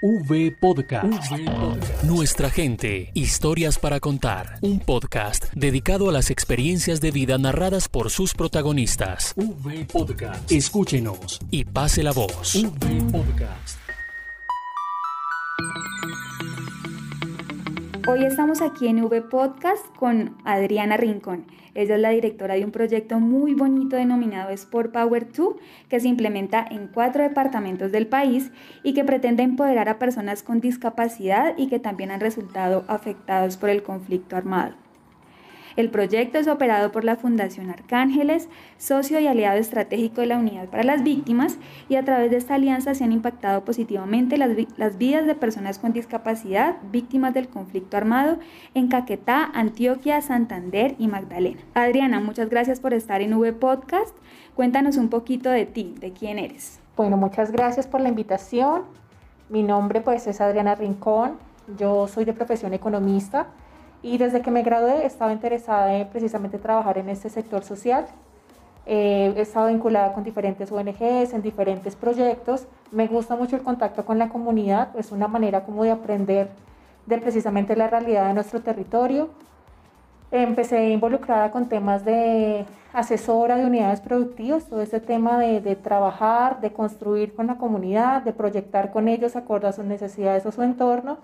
V Podcast. Nuestra gente, historias para contar. Un podcast dedicado a las experiencias de vida narradas por sus protagonistas. V Podcast. Escúchenos y pase la voz. V Podcast. Hoy estamos aquí en V Podcast con Adriana Rincón. Ella es la directora de un proyecto muy bonito denominado Sport Power 2, que se implementa en cuatro departamentos del país y que pretende empoderar a personas con discapacidad y que también han resultado afectados por el conflicto armado. El proyecto es operado por la Fundación Arcángeles, socio y aliado estratégico de la Unidad para las Víctimas, y a través de esta alianza se han impactado positivamente las, las vidas de personas con discapacidad víctimas del conflicto armado en Caquetá, Antioquia, Santander y Magdalena. Adriana, muchas gracias por estar en V Podcast. Cuéntanos un poquito de ti, de quién eres. Bueno, muchas gracias por la invitación. Mi nombre pues es Adriana Rincón. Yo soy de profesión economista. Y desde que me gradué estaba interesada en precisamente trabajar en este sector social. Eh, he estado vinculada con diferentes ONGs, en diferentes proyectos. Me gusta mucho el contacto con la comunidad, es una manera como de aprender de precisamente la realidad de nuestro territorio. Empecé involucrada con temas de asesora de unidades productivas, todo este tema de, de, trabajar, de construir con la comunidad, de proyectar con ellos acorde a sus necesidades o su entorno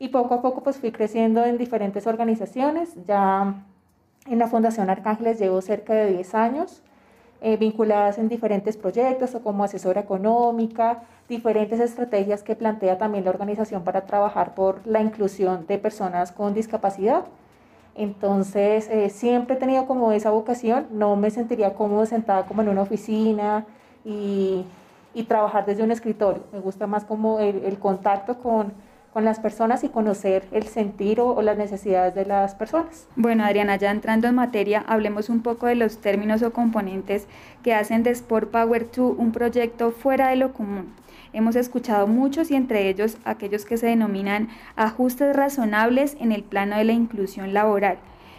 y poco a poco pues fui creciendo en diferentes organizaciones. Ya en la Fundación Arcángeles llevo cerca de 10 años, eh, vinculadas en diferentes proyectos o como asesora económica, diferentes estrategias que plantea también la organización para trabajar por la inclusión de personas con discapacidad. Entonces, eh, siempre he tenido como esa vocación, no me sentiría cómodo sentada como en una oficina y, y trabajar desde un escritorio. Me gusta más como el, el contacto con, con las personas y conocer el sentir o, las necesidades de las personas. Bueno, Adriana, ya entrando en materia, hablemos un poco de los términos o componentes que hacen de Sport Power 2 un proyecto fuera de lo común. Hemos escuchado muchos y entre ellos aquellos que se denominan ajustes razonables en el plano de la inclusión laboral.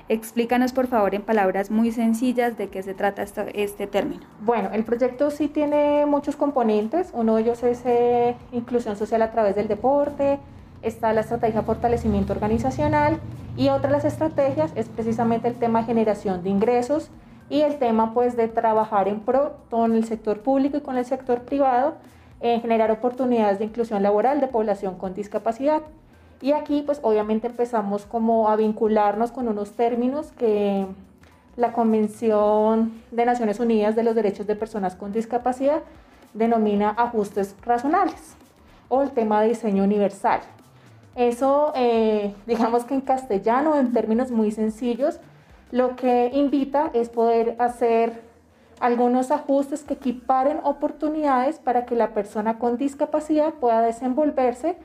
Explícanos por favor en palabras muy sencillas de qué se trata este, término. Bueno, el proyecto sí tiene muchos componentes. Uno de ellos es eh, inclusión social a través del deporte, está la estrategia fortalecimiento organizacional y otra de las estrategias es precisamente el tema generación de ingresos y el tema pues de trabajar en pro con el sector público y con el sector privado en generar oportunidades de inclusión laboral de población con discapacidad. Y aquí pues obviamente empezamos como a vincularnos con unos términos que la Convención de Naciones Unidas de los Derechos de Personas con Discapacidad denomina ajustes razonables o el tema de diseño universal. Eso, eh, digamos que en castellano, en términos muy sencillos, lo que invita es poder hacer algunos ajustes que equiparen oportunidades para que la persona con discapacidad pueda desenvolverse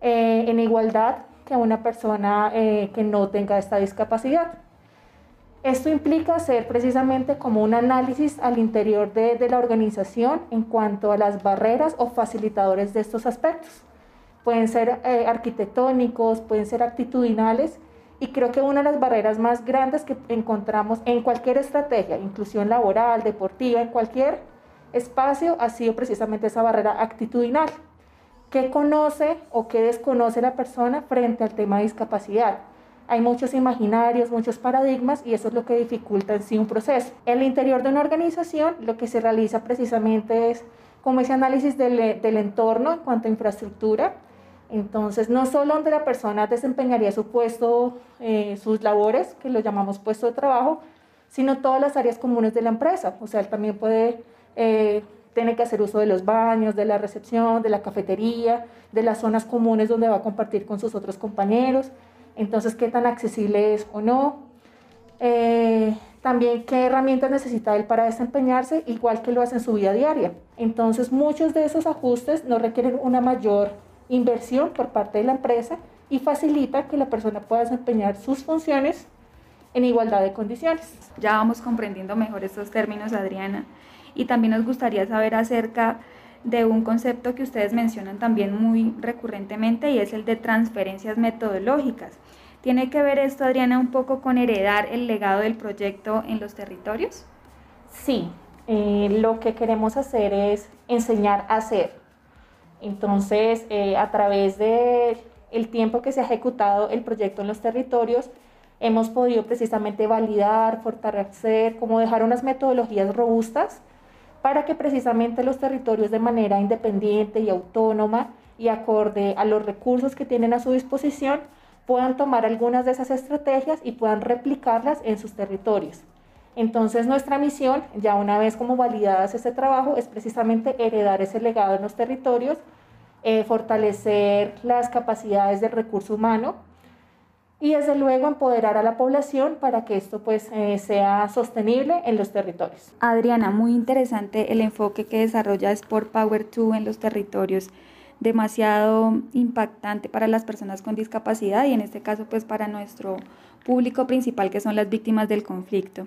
eh, en igualdad que una persona eh, que no tenga esta discapacidad. Esto implica hacer precisamente como un análisis al interior de, de la organización en cuanto a las barreras o facilitadores de estos aspectos pueden ser eh, arquitectónicos, pueden ser actitudinales. Y creo que una de las barreras más grandes que encontramos en cualquier estrategia, inclusión laboral, deportiva, en cualquier espacio, ha sido precisamente esa barrera actitudinal. ¿Qué conoce o qué desconoce la persona frente al tema de discapacidad? Hay muchos imaginarios, muchos paradigmas y eso es lo que dificulta en sí un proceso. En el interior de una organización lo que se realiza precisamente es como ese análisis del, del entorno en cuanto a infraestructura, entonces, no solo donde la persona desempeñaría su puesto, eh, sus labores, que lo llamamos puesto de trabajo, sino todas las áreas comunes de la empresa. O sea, él también puede, eh, tener que hacer uso de los baños, de la recepción, de la cafetería, de las zonas comunes donde va a compartir con sus otros compañeros. Entonces, qué tan accesible es o no. Eh, también qué herramientas necesita él para desempeñarse, igual que lo hace en su vida diaria. Entonces, muchos de esos ajustes no requieren una mayor inversión por parte de la empresa y facilita que la persona pueda desempeñar sus funciones en igualdad de condiciones. Ya vamos comprendiendo mejor estos términos, Adriana. Y también nos gustaría saber acerca de un concepto que ustedes mencionan también muy recurrentemente y es el de transferencias metodológicas. ¿Tiene que ver esto, Adriana, un poco con heredar el legado del proyecto en los territorios? Sí, eh, lo que queremos hacer es enseñar a hacer Entonces, eh, a través de el tiempo que se ha ejecutado el proyecto en los territorios, hemos podido precisamente validar, fortalecer, como dejar unas metodologías robustas para que precisamente los territorios de manera independiente y autónoma y acorde a los recursos que tienen a su disposición puedan tomar algunas de esas estrategias y puedan replicarlas en sus territorios. Entonces nuestra misión, ya una vez como validadas este trabajo, es precisamente heredar ese legado en los territorios, eh, fortalecer las capacidades del recurso humano y desde luego empoderar a la población para que esto pues eh, sea sostenible en los territorios. Adriana, muy interesante el enfoque que desarrolla Sport Power 2 en los territorios demasiado impactante para las personas con discapacidad y en este caso pues para nuestro público principal que son las víctimas del conflicto.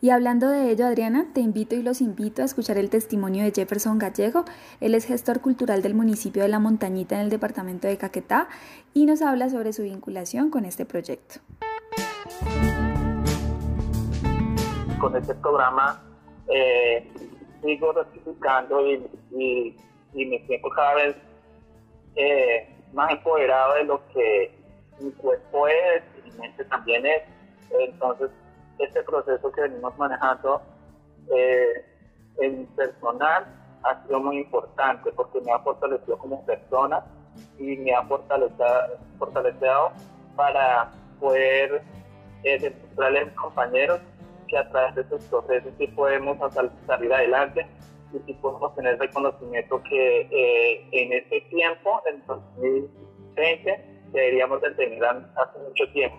Y hablando de ello, Adriana, te invito y los invito a escuchar el testimonio de Jefferson Gallego. Él es gestor cultural del municipio de La Montañita en el departamento de Caquetá y nos habla sobre su vinculación con este proyecto. Con este programa eh, sigo rectificando y, y, me siento cada vez eh, más empoderado de lo que mi cuerpo es y mi mente también es. Entonces, este proceso que venimos manejando eh, en personal ha sido muy importante porque me ha fortalecido como persona y me ha fortalecido, para poder eh, demostrarle a mis compañeros que a través de estos procesos sí podemos salir adelante y sí podemos tener reconocimiento que eh, en este tiempo, en 2020, deberíamos de tener hace mucho tiempo.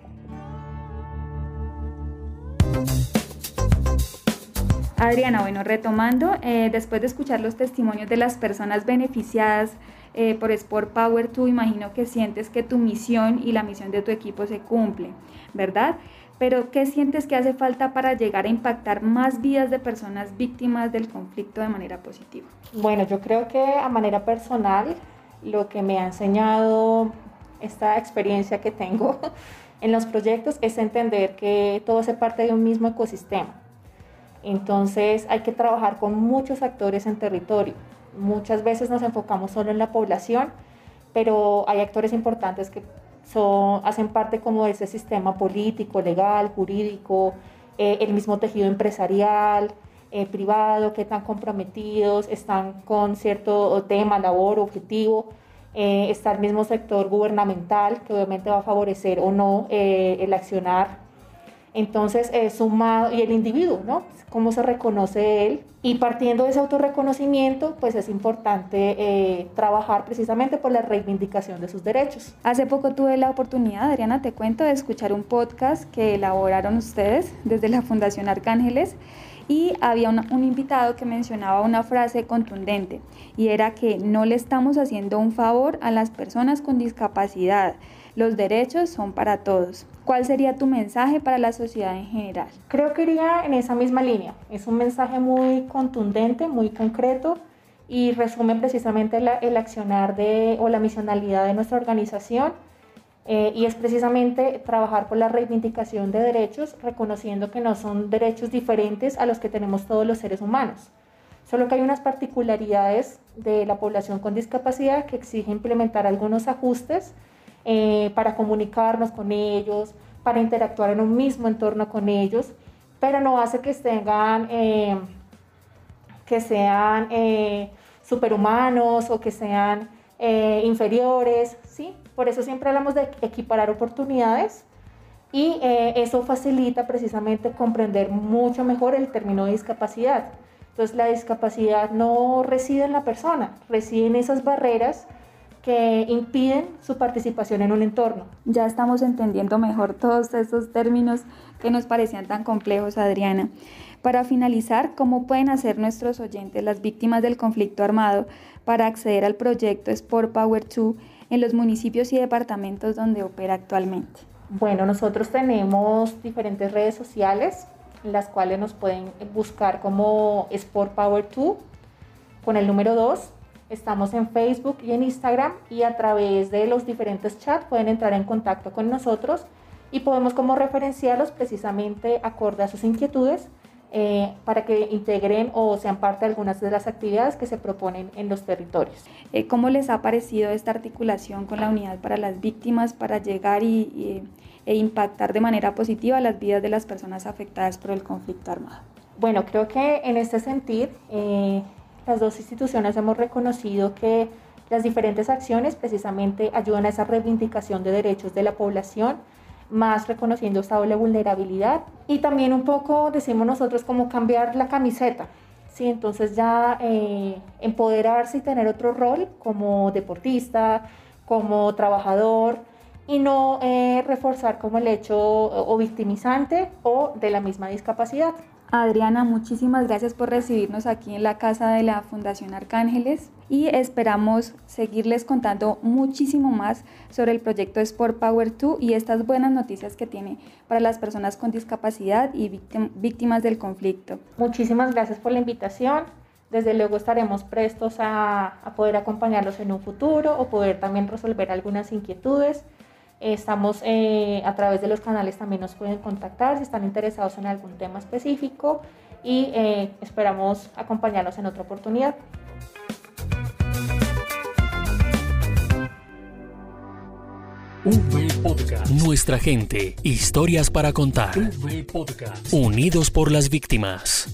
Adriana, bueno, retomando, eh, después de escuchar los testimonios de las personas beneficiadas eh, por Sport Power, tú imagino que sientes que tu misión y la misión de tu equipo se cumple, ¿verdad? Pero ¿qué sientes que hace falta para llegar a impactar más vidas de personas víctimas del conflicto de manera positiva? Bueno, yo creo que a manera personal, lo que me ha enseñado esta experiencia que tengo en los proyectos es entender que todo se parte de un mismo ecosistema entonces hay que trabajar con muchos actores en territorio. Muchas veces nos enfocamos solo en la población, pero hay actores importantes que son, hacen parte como de ese sistema político, legal, jurídico, eh, el mismo tejido empresarial, eh, privado, que están comprometidos, están con cierto tema, labor, objetivo. Eh, está el mismo sector gubernamental que obviamente va a favorecer o no el accionar entonces, eh, sumado, y el individuo, ¿no? Cómo se reconoce él. Y partiendo de ese autorreconocimiento, pues es importante eh, trabajar precisamente por la reivindicación de sus derechos. Hace poco tuve la oportunidad, Adriana, te cuento, de escuchar un podcast que elaboraron ustedes desde la Fundación Arcángeles y había un invitado que mencionaba una frase contundente y era que no le estamos haciendo un favor a las personas con discapacidad. Los derechos son para todos. ¿Cuál sería tu mensaje para la sociedad en general? Creo que iría en esa misma línea. Es un mensaje muy contundente, muy concreto y resume precisamente el accionar de, o la misionalidad de nuestra organización. Eh, y es precisamente trabajar por la reivindicación de derechos, reconociendo que no son derechos diferentes a los que tenemos todos los seres humanos. Solo que hay unas particularidades de la población con discapacidad que exigen implementar algunos ajustes eh, para comunicarnos con ellos, para interactuar en un mismo entorno con ellos, pero no hace que tengan, eh, que sean eh, superhumanos o que sean inferiores, ¿sí? Por eso siempre hablamos de equiparar oportunidades y eso facilita precisamente comprender mucho mejor el término de discapacidad. Entonces la discapacidad no reside en la persona, reside en esas barreras que impiden su participación en un entorno. Ya estamos entendiendo mejor todos estos términos que nos parecían tan complejos, Adriana. Para finalizar, ¿cómo pueden hacer nuestros oyentes, las víctimas del conflicto armado, para acceder al proyecto Sport Power 2 en los municipios y departamentos donde opera actualmente? Bueno, nosotros tenemos diferentes redes sociales, las cuales nos pueden buscar como Sport Power 2 con el número 2 Estamos en Facebook y en Instagram y a través de los diferentes chats pueden entrar en contacto con nosotros y podemos como referenciarlos precisamente acorde a sus inquietudes eh, para que integren o sean parte de algunas de las actividades que se proponen en los territorios. Eh, ¿Cómo les ha parecido esta articulación con la unidad para las víctimas para llegar y, e impactar de manera positiva las vidas de las personas afectadas por el conflicto armado? Bueno, creo que en este sentido eh, las dos instituciones hemos reconocido que las diferentes acciones precisamente ayudan a esa reivindicación de derechos de la población más reconociendo esta doble vulnerabilidad y también un poco decimos nosotros como cambiar la camiseta. Sí, entonces ya eh, empoderarse y tener otro rol como deportista, como trabajador y no eh, reforzar como el hecho o victimizante o de la misma discapacidad. Adriana, muchísimas gracias por recibirnos aquí en la casa de la Fundación Arcángeles y esperamos seguirles contando muchísimo más sobre el proyecto Sport Power 2 y estas buenas noticias que tiene para las personas con discapacidad y víctimas del conflicto. Muchísimas gracias por la invitación. Desde luego estaremos prestos a, a poder acompañarlos en un futuro o poder también resolver algunas inquietudes. Estamos eh, a través de los canales también nos pueden contactar si están interesados en algún tema específico y eh, esperamos acompañarlos en otra oportunidad. Nuestra gente, historias para contar. Unidos por las víctimas.